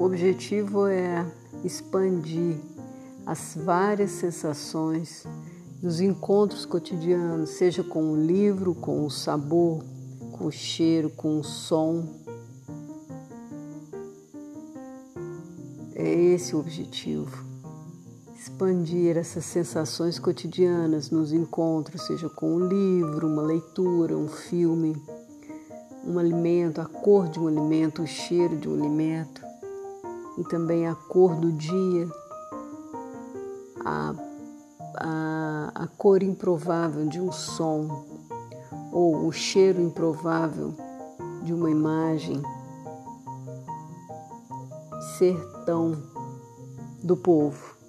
O objetivo é expandir as várias sensações dos encontros cotidianos, seja com o livro, com o sabor, com o cheiro, com o som. É esse o objetivo. Expandir essas sensações cotidianas nos encontros, seja com um livro, uma leitura, um filme, um alimento, a cor de um alimento, o cheiro de um alimento, e também a cor do dia, a, a, a cor improvável de um som, ou o cheiro improvável de uma imagem. Sertão do povo.